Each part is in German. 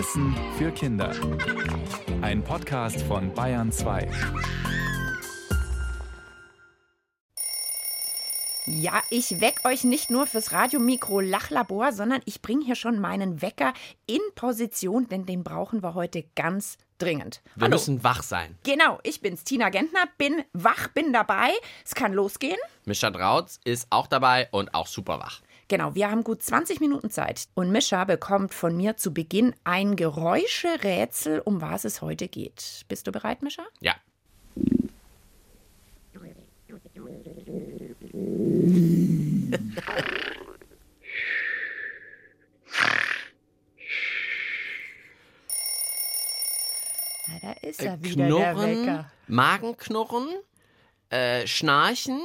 Wissen für Kinder. Ein Podcast von Bayern 2. Ja, ich weck euch nicht nur fürs Radiomikro Lachlabor, sondern ich bringe hier schon meinen Wecker in Position, denn den brauchen wir heute ganz dringend. Wir Hallo. müssen wach sein. Genau, ich bin's, Tina Gentner, bin wach, bin dabei. Es kann losgehen. Mischa Drautz ist auch dabei und auch super wach. Genau, wir haben gut 20 Minuten Zeit. Und Mischa bekommt von mir zu Beginn ein Geräuscherätsel, um was es heute geht. Bist du bereit, Mischa? Ja. Na, da ist er wieder, Knurren, der Wecker. Magenknurren, äh, Schnarchen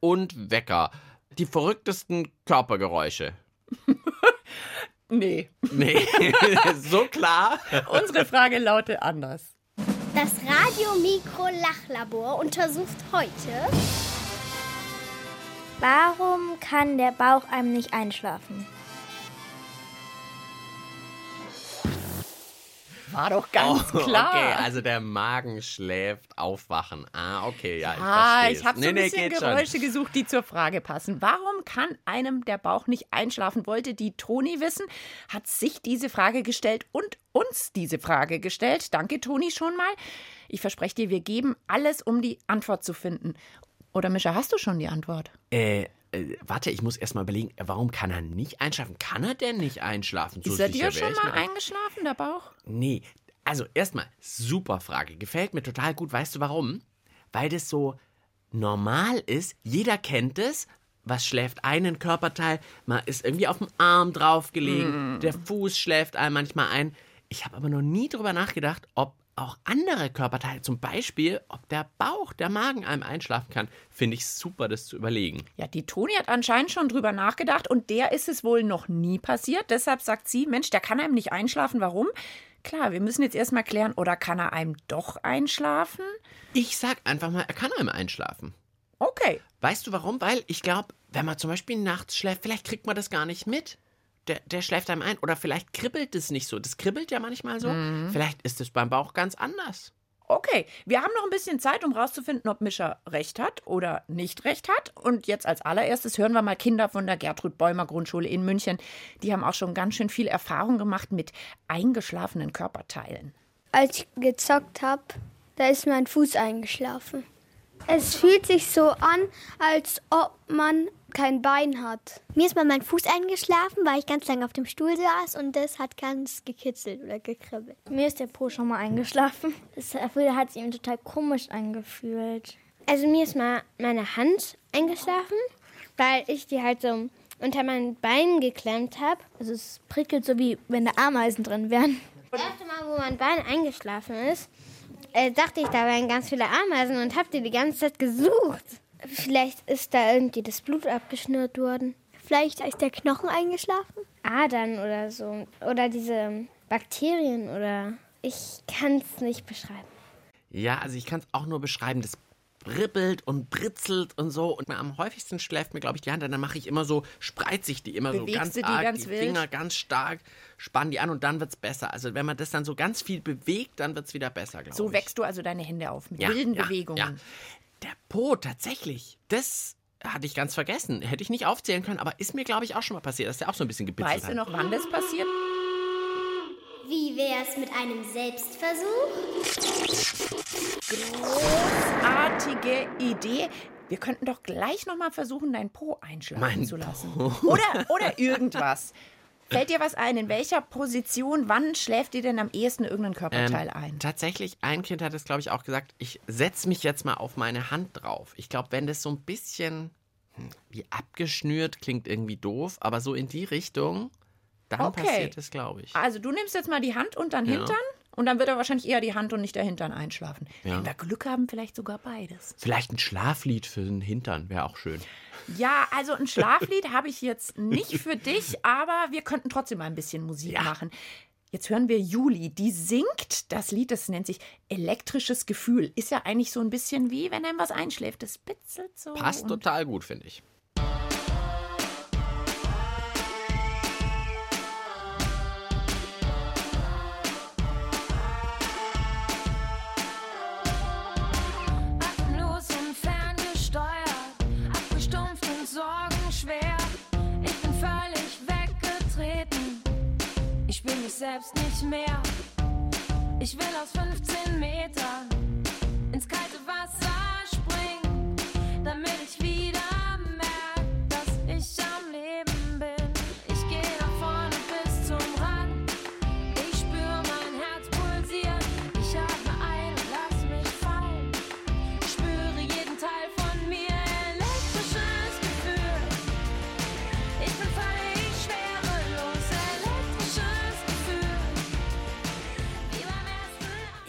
und Wecker. Die verrücktesten Körpergeräusche. nee. Nee, so klar. Unsere Frage lautet anders. Das Radiomikro-Lachlabor untersucht heute. Warum kann der Bauch einem nicht einschlafen? War doch ganz oh, klar. Okay, also der Magen schläft, aufwachen. Ah, okay, ja, ich Ah, ich habe so ein bisschen Geräusche schon. gesucht, die zur Frage passen. Warum kann einem der Bauch nicht einschlafen? Wollte die Toni wissen, hat sich diese Frage gestellt und uns diese Frage gestellt. Danke, Toni, schon mal. Ich verspreche dir, wir geben alles, um die Antwort zu finden. Oder Mischa, hast du schon die Antwort? Äh, äh, warte, ich muss erst mal überlegen, warum kann er nicht einschlafen? Kann er denn nicht einschlafen? So Ist er dir schon mal eingeschlafen, der Bauch? Nee, also erstmal, super Frage. Gefällt mir total gut. Weißt du warum? Weil das so normal ist. Jeder kennt es. Was schläft einen Körperteil? Man ist irgendwie auf dem Arm draufgelegen. Mm. Der Fuß schläft einem manchmal ein. Ich habe aber noch nie drüber nachgedacht, ob auch andere Körperteile, zum Beispiel, ob der Bauch, der Magen einem einschlafen kann, finde ich super, das zu überlegen. Ja, die Toni hat anscheinend schon drüber nachgedacht und der ist es wohl noch nie passiert. Deshalb sagt sie, Mensch, der kann einem nicht einschlafen. Warum? Klar, wir müssen jetzt erstmal klären, oder kann er einem doch einschlafen? Ich sag einfach mal, er kann einem einschlafen. Okay. Weißt du warum? Weil ich glaube, wenn man zum Beispiel nachts schläft, vielleicht kriegt man das gar nicht mit der, der schläft einem ein. Oder vielleicht kribbelt es nicht so. Das kribbelt ja manchmal so. Mhm. Vielleicht ist es beim Bauch ganz anders. Okay, wir haben noch ein bisschen Zeit, um rauszufinden, ob Mischa recht hat oder nicht recht hat. Und jetzt als allererstes hören wir mal Kinder von der Gertrud Bäumer Grundschule in München. Die haben auch schon ganz schön viel Erfahrung gemacht mit eingeschlafenen Körperteilen. Als ich gezockt habe, da ist mein Fuß eingeschlafen. Es fühlt sich so an, als ob man kein Bein hat. Mir ist mal mein Fuß eingeschlafen, weil ich ganz lange auf dem Stuhl saß und das hat ganz gekitzelt oder gekribbelt. Mir ist der Po schon mal eingeschlafen. Das hat sich ihm total komisch angefühlt. Also mir ist mal meine Hand eingeschlafen, weil ich die halt so unter meinen Beinen geklemmt habe. Also es prickelt so wie wenn da Ameisen drin wären. Das erste Mal, wo mein Bein eingeschlafen ist, äh, dachte ich, da wären ganz viele Ameisen und habe die die ganze Zeit gesucht. Vielleicht ist da irgendwie das Blut abgeschnürt worden. Vielleicht ist der Knochen eingeschlafen? Adern oder so. Oder diese Bakterien oder. Ich kann es nicht beschreiben. Ja, also ich kann es auch nur beschreiben. Das bribbelt und britzelt und so. Und am häufigsten schläft mir, glaube ich, die Hand. Und dann mache ich immer so, spreize ich die immer Bewegst so ganz die arg, ganz die wild? Finger ganz stark, spann die an und dann wird es besser. Also wenn man das dann so ganz viel bewegt, dann wird es wieder besser, glaube so ich. So wächst du also deine Hände auf mit ja, wilden ja, Bewegungen. Ja. Der Po, tatsächlich. Das hatte ich ganz vergessen. Hätte ich nicht aufzählen können, aber ist mir, glaube ich, auch schon mal passiert, dass der auch so ein bisschen gebitzelt Weißt hat. du noch, wann das passiert? Wie wär's mit einem Selbstversuch? Großartige Idee. Wir könnten doch gleich noch mal versuchen, dein Po einschlafen Mein zu lassen. Po. Oder, oder irgendwas. Fällt dir was ein? In welcher Position, wann schläft dir denn am ehesten irgendein Körperteil Ähm, ein? Tatsächlich, ein Kind hat es, glaube ich, auch gesagt, ich setze mich jetzt mal auf meine Hand drauf. Ich glaube, wenn das so ein bisschen hm, wie abgeschnürt klingt irgendwie doof, aber so in die Richtung, dann Okay. passiert es, glaube ich. Also du nimmst jetzt mal die Hand und dann Ja. Hintern und dann wird er wahrscheinlich eher die Hand und nicht der Hintern einschlafen. Ja. Wenn wir Glück haben, vielleicht sogar beides. Vielleicht ein Schlaflied für den Hintern wäre auch schön. Ja, also ein Schlaflied habe ich jetzt nicht für dich, aber wir könnten trotzdem mal ein bisschen Musik Ja. machen. Jetzt hören wir Juli, die singt das Lied, das nennt sich Elektrisches Gefühl. Ist ja eigentlich so ein bisschen wie, wenn einem was einschläft. Das bitzelt so. Passt total gut, finde ich. Selbst nicht mehr. Ich will aus 15 Metern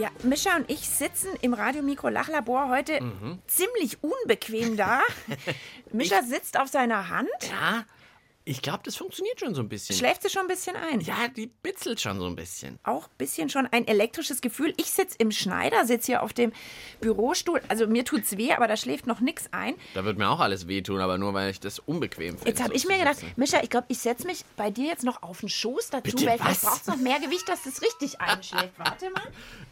Ja, Mischa und ich sitzen im Radiomikro-Lachlabor heute ziemlich unbequem da. Mischa sitzt auf seiner Hand. Ja, ich glaube, das funktioniert schon so ein bisschen. Schläft sie schon ein bisschen ein. Ja, die bitzelt schon so ein bisschen. Auch ein bisschen schon ein elektrisches Gefühl. Ich sitze im Schneider, sitze hier auf dem Bürostuhl. Also mir tut's weh, aber da schläft noch nichts ein. Da wird mir auch alles wehtun, aber nur weil ich das unbequem finde. Jetzt habe so ich mir gedacht. Mischa, ich glaube, ich setze mich bei dir jetzt noch auf den Schoß dazu, Bitte, weil was? vielleicht braucht es noch mehr Gewicht, dass das richtig einschläft. Warte mal.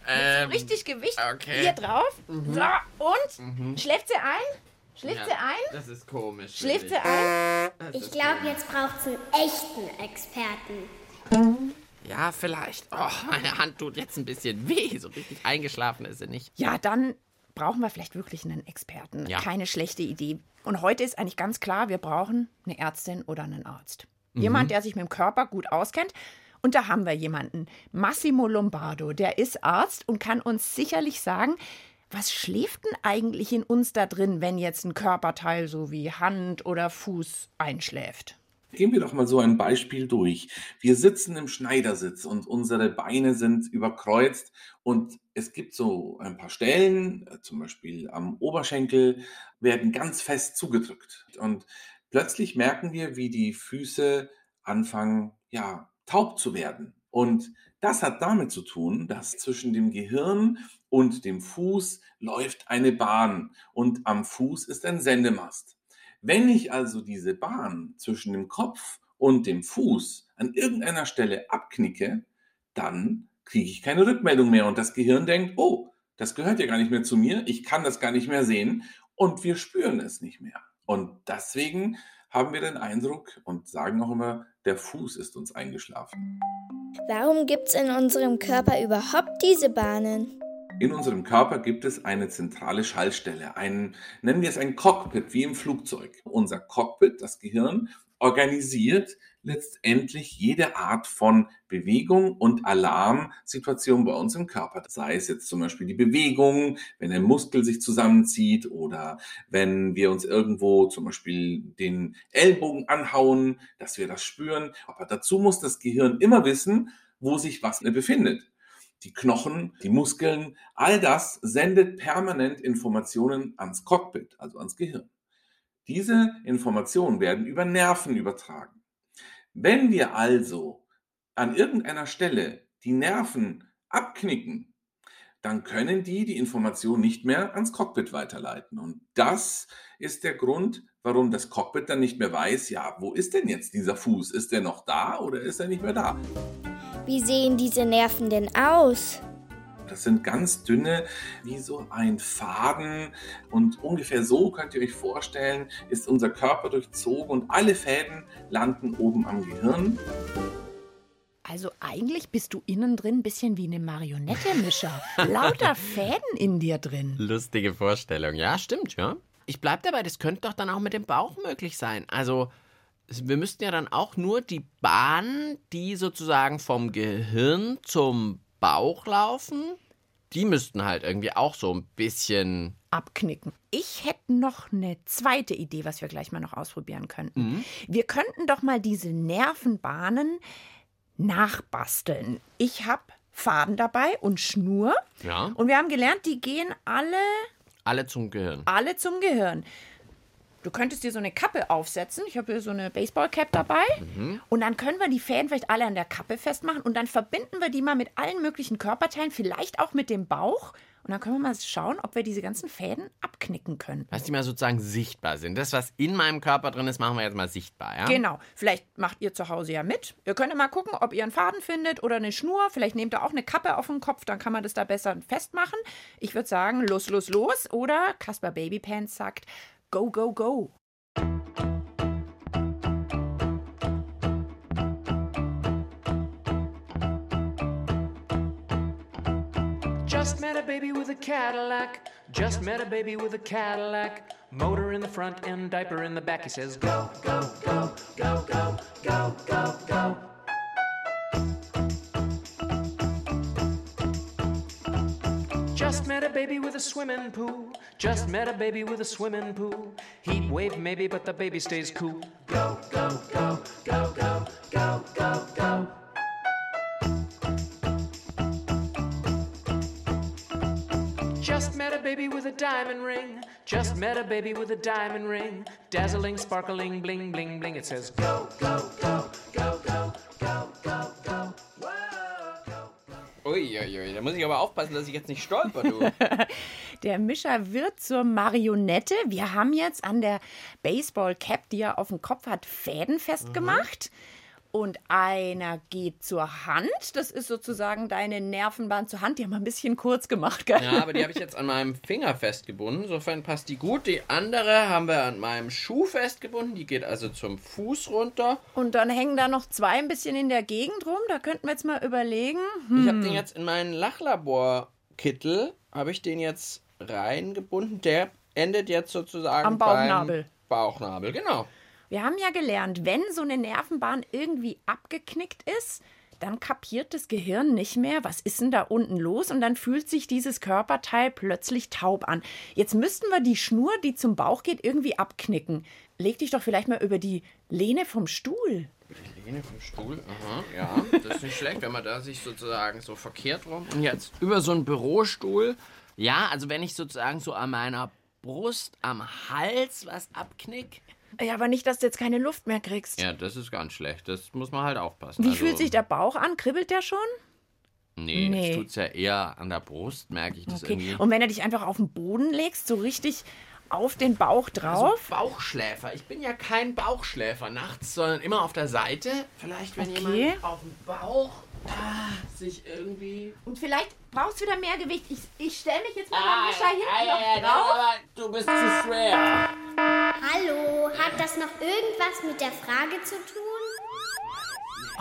Ähm, Richtig Gewicht okay. Mhm. hier drauf. So, und? Schläft sie ein? Schläft sie ein? Das ist komisch. Schläft sie ein? Ich glaube, jetzt braucht es einen echten Experten. Ja, vielleicht. Oh, meine Hand tut jetzt ein bisschen weh. So richtig eingeschlafen ist sie nicht. Ja, dann brauchen wir vielleicht wirklich einen Experten. Ja. Keine schlechte Idee. Und heute ist eigentlich ganz klar, wir brauchen eine Ärztin oder einen Arzt. Mhm. Jemand, der sich mit dem Körper gut auskennt. Und da haben wir jemanden, Massimo Lombardo, der ist Arzt und kann uns sicherlich sagen, was schläft denn eigentlich in uns da drin, wenn jetzt ein Körperteil so wie Hand oder Fuß einschläft? Gehen wir doch mal so ein Beispiel durch. Wir sitzen im Schneidersitz und unsere Beine sind überkreuzt und es gibt so ein paar Stellen, äh, zum Beispiel am Oberschenkel, werden ganz fest zugedrückt. Und plötzlich merken wir, wie die Füße anfangen, ja, taub zu werden. Und das hat damit zu tun, dass zwischen dem Gehirn und dem Fuß läuft eine Bahn und am Fuß ist ein Sendemast. Wenn ich also diese Bahn zwischen dem Kopf und dem Fuß an irgendeiner Stelle abknicke, dann kriege ich keine Rückmeldung mehr und das Gehirn denkt, oh, das gehört ja gar nicht mehr zu mir, ich kann das gar nicht mehr sehen und wir spüren es nicht mehr. Und deswegen haben wir den Eindruck und sagen auch immer, der Fuß ist uns eingeschlafen. Warum gibt es in unserem Körper überhaupt diese Bahnen? In unserem Körper gibt es eine zentrale Schaltstelle, ein, nennen wir es ein Cockpit, wie im Flugzeug. Unser Cockpit, das Gehirn, organisiert letztendlich jede Art von Bewegung und Alarmsituation bei uns im Körper. Sei es jetzt zum Beispiel die Bewegung, wenn ein Muskel sich zusammenzieht oder wenn wir uns irgendwo zum Beispiel den Ellbogen anhauen, dass wir das spüren. Aber dazu muss das Gehirn immer wissen, wo sich was befindet die Knochen, die Muskeln, all das sendet permanent Informationen ans Cockpit, also ans Gehirn. Diese Informationen werden über Nerven übertragen. Wenn wir also an irgendeiner Stelle die Nerven abknicken, dann können die die Information nicht mehr ans Cockpit weiterleiten. Und das ist der Grund, warum das Cockpit dann nicht mehr weiß, ja, wo ist denn jetzt dieser Fuß? Ist der noch da oder ist er nicht mehr da? Wie sehen diese Nerven denn aus? Das sind ganz dünne, wie so ein Faden. Und ungefähr so könnt ihr euch vorstellen, ist unser Körper durchzogen und alle Fäden landen oben am Gehirn. Also eigentlich bist du innen drin ein bisschen wie eine Marionette, Mischa. Lauter Fäden in dir drin. Lustige Vorstellung. Ja, stimmt, ja. Ich bleib dabei, das könnte doch dann auch mit dem Bauch möglich sein. Also, wir müssten ja dann auch nur die Bahn, die sozusagen vom Gehirn zum Bauch laufen, die müssten halt irgendwie auch so ein bisschen. abknicken. Ich hätte noch eine zweite Idee, was wir gleich mal noch ausprobieren könnten. Wir könnten doch mal diese Nervenbahnen nachbasteln. Ich habe Faden dabei und Schnur. Ja. Und wir haben gelernt, die gehen alle, Alle zum Gehirn. alle zum Gehirn. Du könntest dir so eine Kappe aufsetzen. Ich habe hier so eine Baseballcap dabei. Und dann können wir die Fäden vielleicht alle an der Kappe festmachen. Und dann verbinden wir die mal mit allen möglichen Körperteilen, vielleicht auch mit dem Bauch. Und dann können wir mal schauen, ob wir diese ganzen Fäden abknicken können. Was die mal sozusagen sichtbar sind. Das, was in meinem Körper drin ist, machen wir jetzt mal sichtbar, ja? Genau. Vielleicht macht ihr zu Hause ja mit. Ihr könnt ja mal gucken, ob ihr einen Faden findet oder eine Schnur. Vielleicht nehmt ihr auch eine Kappe auf den Kopf, dann kann man das da besser festmachen. Ich würde sagen, los, los, los. Oder Caspar Babypants sagt, Go, go, go. Just met a baby with a Cadillac. Just met a baby with a Cadillac. Motor in the front and diaper in the back. He says, Go, go, go, go, go, go, go, go. Met a baby with a swimming pool. Just met a baby with a swimming pool. Heat wave maybe, but the baby stays cool. Go, go, go, go, go, go, go, go. Just met a baby with a diamond ring. Just met a baby with a diamond ring. Dazzling, sparkling, bling, bling, bling. It says go, go, go, go, go, go, Uiuiui, da muss ich aber aufpassen, dass ich jetzt nicht stolper, du. Der Mischer wird zur Marionette. Wir haben jetzt an der Baseball-Cap, die er auf dem Kopf hat, Fäden festgemacht. Und einer geht zur Hand. Das ist sozusagen deine Nervenbahn zur Hand. Die haben wir ein bisschen kurz gemacht, gell? Ja, aber die habe ich jetzt an meinem Finger festgebunden. Insofern passt die gut. Die andere haben wir an meinem Schuh festgebunden. Die geht also zum Fuß runter. Und dann hängen da noch zwei ein bisschen in der Gegend rum. Da könnten wir jetzt mal überlegen. Hm, Ich habe den jetzt in meinen Lachlabor-Kittel, habe ich den jetzt reingebunden. Der endet jetzt sozusagen Am Bauchnabel. Bauchnabel, genau. Wir haben ja gelernt, wenn so eine Nervenbahn irgendwie abgeknickt ist, dann kapiert das Gehirn nicht mehr, was ist denn da unten los und dann fühlt sich dieses Körperteil plötzlich taub an. Jetzt müssten wir die Schnur, die zum Bauch geht, irgendwie abknicken. Leg dich doch vielleicht mal über die Lehne vom Stuhl. Die Lehne vom Stuhl, aha, ja, das ist nicht schlecht, wenn man da sich sozusagen so verkehrt rum und jetzt über so einen Bürostuhl. Ja, also wenn ich sozusagen so an meiner Brust, am Hals was abknick. Ja, aber nicht, dass du jetzt keine Luft mehr kriegst. Ja, das ist ganz schlecht. Das muss man halt aufpassen. Wie also, fühlt sich der Bauch an? Kribbelt der schon? Nee, Nee. nee. tut's ja eher an der Brust, merke ich das Okay. irgendwie. Und wenn du dich einfach auf den Boden legst, so richtig auf den Bauch drauf. Also Bauchschläfer. Ich bin ja kein Bauchschläfer nachts, sondern immer auf der Seite. Vielleicht, wenn Okay. jemand auf dem Bauch sich irgendwie. Und vielleicht brauchst du wieder mehr Gewicht. Ich, ich stelle mich jetzt mal Ah, Mischer hinten ja, noch drauf. aber du bist zu schwer. Hallo, hat das noch irgendwas mit der Frage zu tun?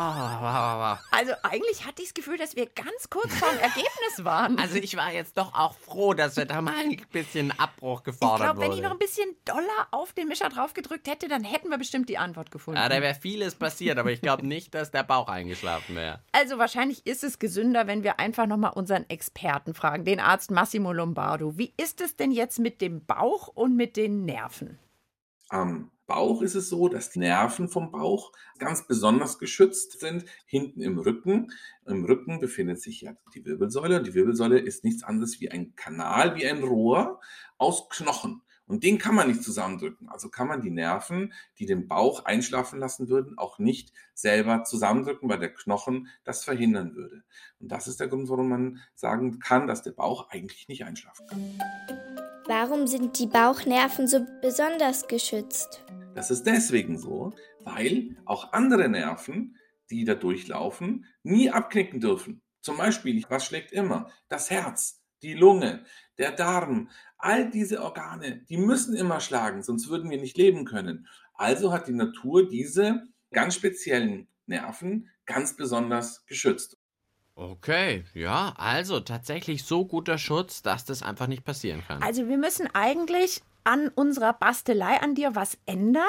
Ah, Also eigentlich hatte ich das Gefühl, dass wir ganz kurz vorm Ergebnis waren. Also ich war jetzt doch auch froh, dass wir da mal ein bisschen Abbruch ich gefordert glaube, wenn ich noch ein bisschen doller auf den Mischer drauf gedrückt hätte, dann hätten wir bestimmt die Antwort gefunden. ja, da wäre vieles passiert, aber ich glaube nicht, dass der Bauch eingeschlafen wäre. also wahrscheinlich ist es gesünder, wenn wir einfach nochmal unseren Experten fragen, den Arzt Massimo Lombardo. Wie ist es denn jetzt mit dem Bauch und mit den Nerven? Am Bauch ist es so, dass die Nerven vom Bauch ganz besonders geschützt sind. Hinten im Rücken. Im Rücken befindet sich ja die Wirbelsäule. Und die Wirbelsäule ist nichts anderes wie ein Kanal, wie ein Rohr aus Knochen. Und den kann man nicht zusammendrücken. Also kann man die Nerven, die den Bauch einschlafen lassen würden, auch nicht selber zusammendrücken, weil der Knochen das verhindern würde. Und das ist der Grund, warum man sagen kann, dass der Bauch eigentlich nicht einschlafen kann. Warum sind die Bauchnerven so besonders geschützt? Das ist deswegen so, weil auch andere Nerven, die da durchlaufen, nie abknicken dürfen. Zum Beispiel, was schlägt immer? Das Herz, die Lunge, der Darm. All diese Organe, die müssen immer schlagen, sonst würden wir nicht leben können. Also hat die Natur diese ganz speziellen Nerven ganz besonders geschützt. Okay, ja, also tatsächlich so guter Schutz, dass das einfach nicht passieren kann. Also wir müssen eigentlich an unserer Bastelei an dir was ändern,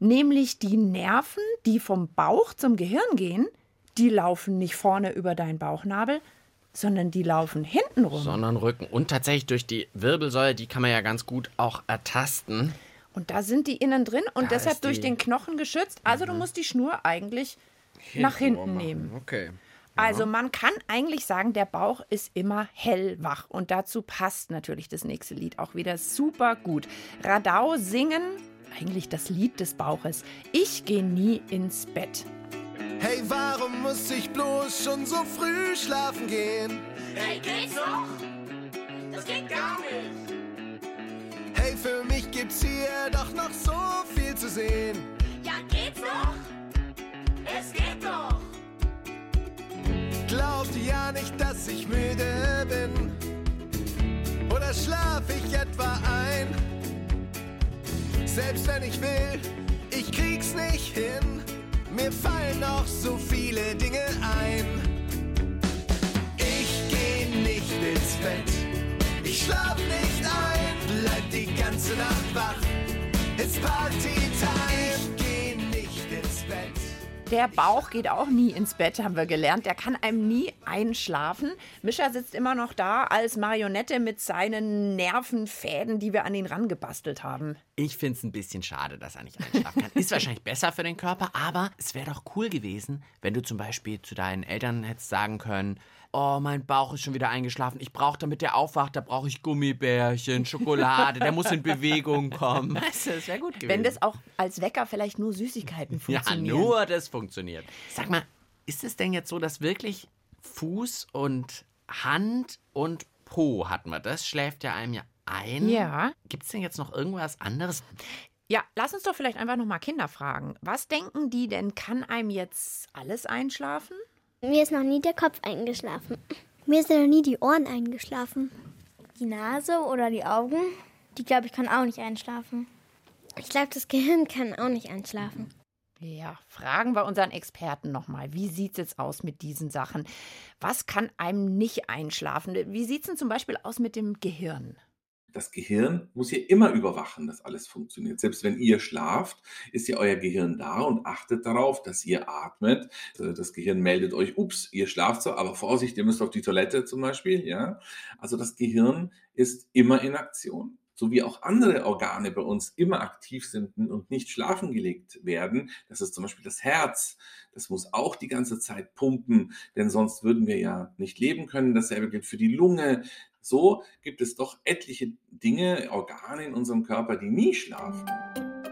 nämlich die Nerven, die vom Bauch zum Gehirn gehen, die laufen nicht vorne über deinen Bauchnabel, sondern die laufen hinten rum. Sondern Rücken. Und tatsächlich durch die Wirbelsäule, die kann man ja ganz gut auch ertasten. Und da sind die innen drin und Da deshalb durch den Knochen geschützt. Also du musst die Schnur eigentlich nach hinten nehmen. Okay. Also man kann eigentlich sagen, der Bauch ist immer hellwach. Und dazu passt natürlich das nächste Lied auch wieder super gut. Radau singen, eigentlich das Lied des Bauches. Ich gehe nie ins Bett. Hey, warum muss ich bloß schon so früh schlafen gehen? Hey, geht's noch? Das geht gar nicht. Hey, für mich gibt's hier doch noch so viel zu sehen. Ja, geht's noch? Es geht doch. Glaubt ihr ja nicht, dass ich müde bin? Oder schlaf ich etwa ein? Selbst wenn ich will, ich krieg's nicht hin. Mir fallen noch so viele Dinge ein. Ich geh nicht ins Bett. Ich schlaf nicht ein, bleib die ganze Nacht wach. It's Party-Time, ich Der Bauch geht auch nie ins Bett, haben wir gelernt. Der kann einem nie einschlafen. Mischa sitzt immer noch da als Marionette mit seinen Nervenfäden, die wir an ihn rangebastelt haben. Ich finde es ein bisschen schade, dass er nicht einschlafen kann. Ist wahrscheinlich besser für den Körper, aber es wäre doch cool gewesen, wenn du zum Beispiel zu deinen Eltern hättest sagen können, oh, mein Bauch ist schon wieder eingeschlafen. Ich brauche, damit der aufwacht, da brauche ich Gummibärchen, Schokolade, der muss in Bewegung kommen. Weißt du, das wäre gut gewesen. Wenn das auch als Wecker vielleicht nur Süßigkeiten ja, funktionieren. nur das funktioniert. Sag mal, ist es denn jetzt so, dass wirklich Fuß und Hand und Po hatten wir? Das schläft ja einem ja ein. Ja. Gibt es denn jetzt noch irgendwas anderes? Ja, lass uns doch vielleicht einfach noch mal Kinder fragen. Was denken die denn, kann einem jetzt alles einschlafen? Mir ist noch nie der Kopf eingeschlafen. Mir sind noch nie die Ohren eingeschlafen. Die Nase oder die Augen, die glaube ich kann auch nicht einschlafen. Ich glaube, das Gehirn kann auch nicht einschlafen. Ja, fragen wir unseren Experten nochmal. Wie sieht es jetzt aus mit diesen Sachen? Was kann einem nicht einschlafen? Wie sieht es denn zum Beispiel aus mit dem Gehirn? Das Gehirn muss ja immer überwachen, dass alles funktioniert. Selbst wenn ihr schlaft, ist ja euer Gehirn da und achtet darauf, dass ihr atmet. Also Das Gehirn meldet euch, ups, ihr schlaft so, aber Vorsicht, ihr müsst auf die Toilette zum Beispiel. Ja? Also das Gehirn ist immer in Aktion. So wie auch andere Organe bei uns immer aktiv sind und nicht schlafen gelegt werden. Das ist zum Beispiel das Herz. Das muss auch die ganze Zeit pumpen, denn sonst würden wir ja nicht leben können. Dasselbe gilt für die Lunge. So gibt es doch etliche Dinge, Organe in unserem Körper, die nie schlafen.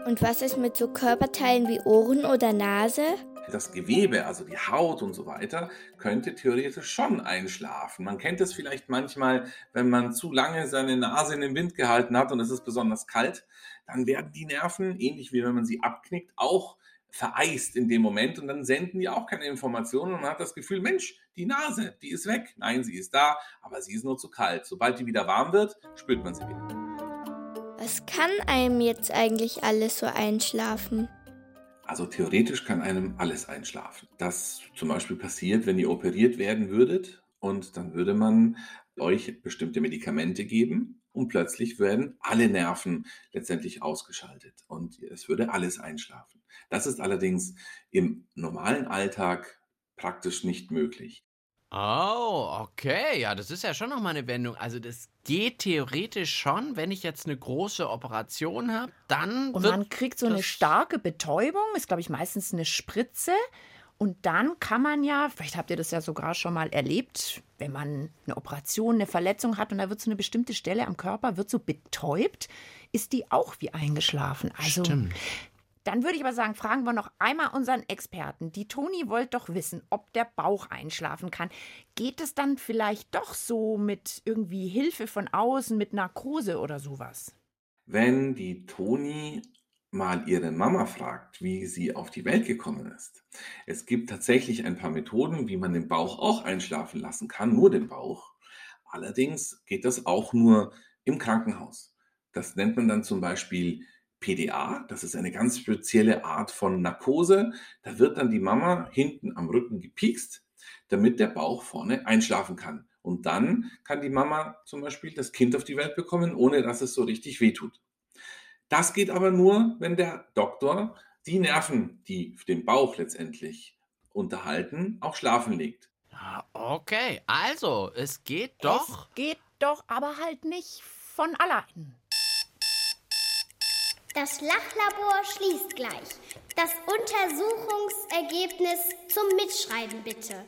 Und was ist mit so Körperteilen wie Ohren oder Nase? Das Gewebe, also die Haut und so weiter, könnte theoretisch schon einschlafen. Man kennt es vielleicht manchmal, wenn man zu lange seine Nase in den Wind gehalten hat und es ist besonders kalt, dann werden die Nerven, ähnlich wie wenn man sie abknickt, auch vereist in dem Moment und dann senden die auch keine Informationen und man hat das Gefühl, Mensch, die Nase, die ist weg. Nein, sie ist da, aber sie ist nur zu kalt. Sobald die wieder warm wird, spürt man sie wieder. Was kann einem jetzt eigentlich alles so einschlafen? Also theoretisch kann einem alles einschlafen. Das zum Beispiel passiert, wenn ihr operiert werden würdet und dann würde man euch bestimmte Medikamente geben und plötzlich werden alle Nerven letztendlich ausgeschaltet und es würde alles einschlafen. Das ist allerdings im normalen Alltag praktisch nicht möglich. Oh, okay. Ja, das ist ja schon nochmal eine Wendung. Also das geht theoretisch schon, wenn ich jetzt eine große Operation habe, dann Und wird man kriegt so eine starke Betäubung, ist, glaube ich, meistens eine Spritze. Und dann kann man ja, vielleicht habt ihr das ja sogar schon mal erlebt, wenn man eine Operation, eine Verletzung hat und da wird so eine bestimmte Stelle am Körper, wird so betäubt, ist die auch wie eingeschlafen. Also Stimmt. Dann würde ich aber sagen, fragen wir noch einmal unseren Experten. Die Toni wollte doch wissen, ob der Bauch einschlafen kann. Geht es dann vielleicht doch so mit irgendwie Hilfe von außen, mit Narkose oder sowas? Wenn die Toni mal ihre Mama fragt, wie sie auf die Welt gekommen ist. Es gibt tatsächlich ein paar Methoden, wie man den Bauch auch einschlafen lassen kann, nur den Bauch. Allerdings geht das auch nur im Krankenhaus. Das nennt man dann zum Beispiel PDA. Das ist eine ganz spezielle Art von Narkose. Da wird dann die Mama hinten am Rücken gepiekst, damit der Bauch vorne einschlafen kann. Und dann kann die Mama zum Beispiel das Kind auf die Welt bekommen, ohne dass es so richtig wehtut. Das geht aber nur, wenn der Doktor die Nerven, die den Bauch letztendlich unterhalten, auch schlafen legt. Ah, Okay, also es geht doch. Es geht doch, aber halt nicht von allein. Das Lachlabor schließt gleich. Das Untersuchungsergebnis zum Mitschreiben bitte.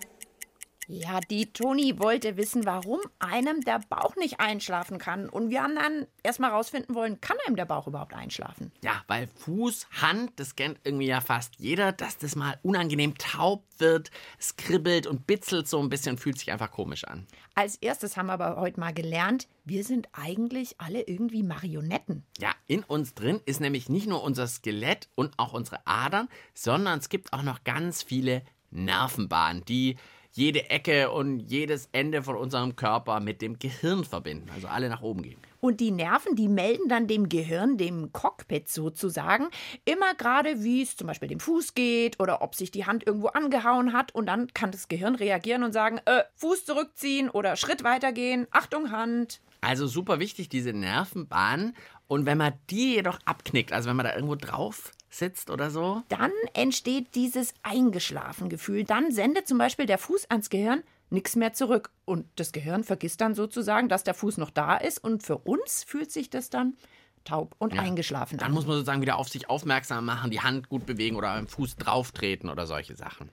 Ja, die Toni wollte wissen, warum einem der Bauch nicht einschlafen kann. Und wir haben dann erstmal rausfinden wollen, kann einem der Bauch überhaupt einschlafen? Ja, weil Fuß, Hand, das kennt irgendwie ja fast jeder, dass das mal unangenehm taub wird, es kribbelt und bitzelt so ein bisschen, fühlt sich einfach komisch an. Als erstes haben wir aber heute mal gelernt, wir sind eigentlich alle irgendwie Marionetten. Ja, in uns drin ist nämlich nicht nur unser Skelett und auch unsere Adern, sondern es gibt auch noch ganz viele Nervenbahnen, die jede Ecke und jedes Ende von unserem Körper mit dem Gehirn verbinden. Also alle nach oben gehen. Und die Nerven, die melden dann dem Gehirn, dem Cockpit sozusagen, immer gerade, wie es zum Beispiel dem Fuß geht oder ob sich die Hand irgendwo angehauen hat. Und dann kann das Gehirn reagieren und sagen, äh, Fuß zurückziehen oder Schritt weitergehen, Achtung Hand. Also super wichtig, diese Nervenbahn. Und wenn man die jedoch abknickt, also wenn man da irgendwo drauf sitzt oder so, Dann entsteht dieses Eingeschlafen-Gefühl. Dann sendet zum Beispiel der Fuß ans Gehirn nichts mehr zurück. Und das Gehirn vergisst dann sozusagen, dass der Fuß noch da ist. Und für uns fühlt sich das dann taub und Ja. eingeschlafen dann an. muss man sozusagen wieder auf sich aufmerksam machen, die Hand gut bewegen oder am Fuß drauf treten oder solche Sachen.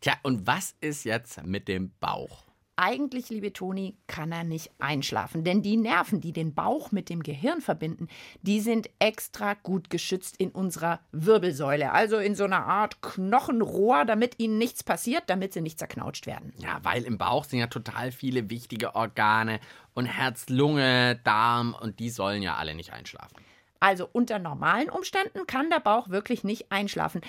Tja, und was ist jetzt mit dem Bauch? Eigentlich, liebe Toni, kann er nicht einschlafen, denn die Nerven, die den Bauch mit dem Gehirn verbinden, die sind extra gut geschützt in unserer Wirbelsäule, also in so einer Art Knochenrohr, damit ihnen nichts passiert, damit sie nicht zerknautscht werden. Ja, weil im Bauch sind ja total viele wichtige Organe und Herz, Lunge, Darm und die sollen ja alle nicht einschlafen. Also unter normalen Umständen kann der Bauch wirklich nicht einschlafen.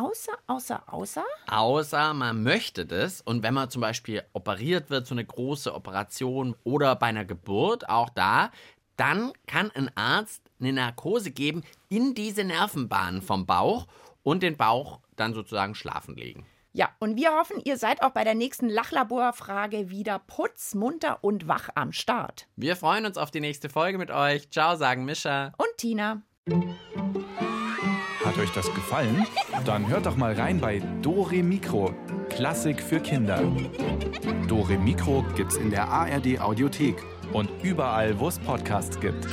Außer, außer, außer. Außer man möchte das und wenn man zum Beispiel operiert wird, so eine große Operation oder bei einer Geburt, auch da, dann kann ein Arzt eine Narkose geben in diese Nervenbahnen vom Bauch und den Bauch dann sozusagen schlafen legen. Ja, und wir hoffen, ihr seid auch bei der nächsten Lachlaborfrage wieder putzmunter und wach am Start. Wir freuen uns auf die nächste Folge mit euch. Ciao, sagen Mischa. Und Tina. Hat euch das gefallen? Dann hört doch mal rein bei Dore Mikro, Klassik für Kinder. Dore Mikro gibt's in der ARD Audiothek. Und überall, wo es Podcasts gibt.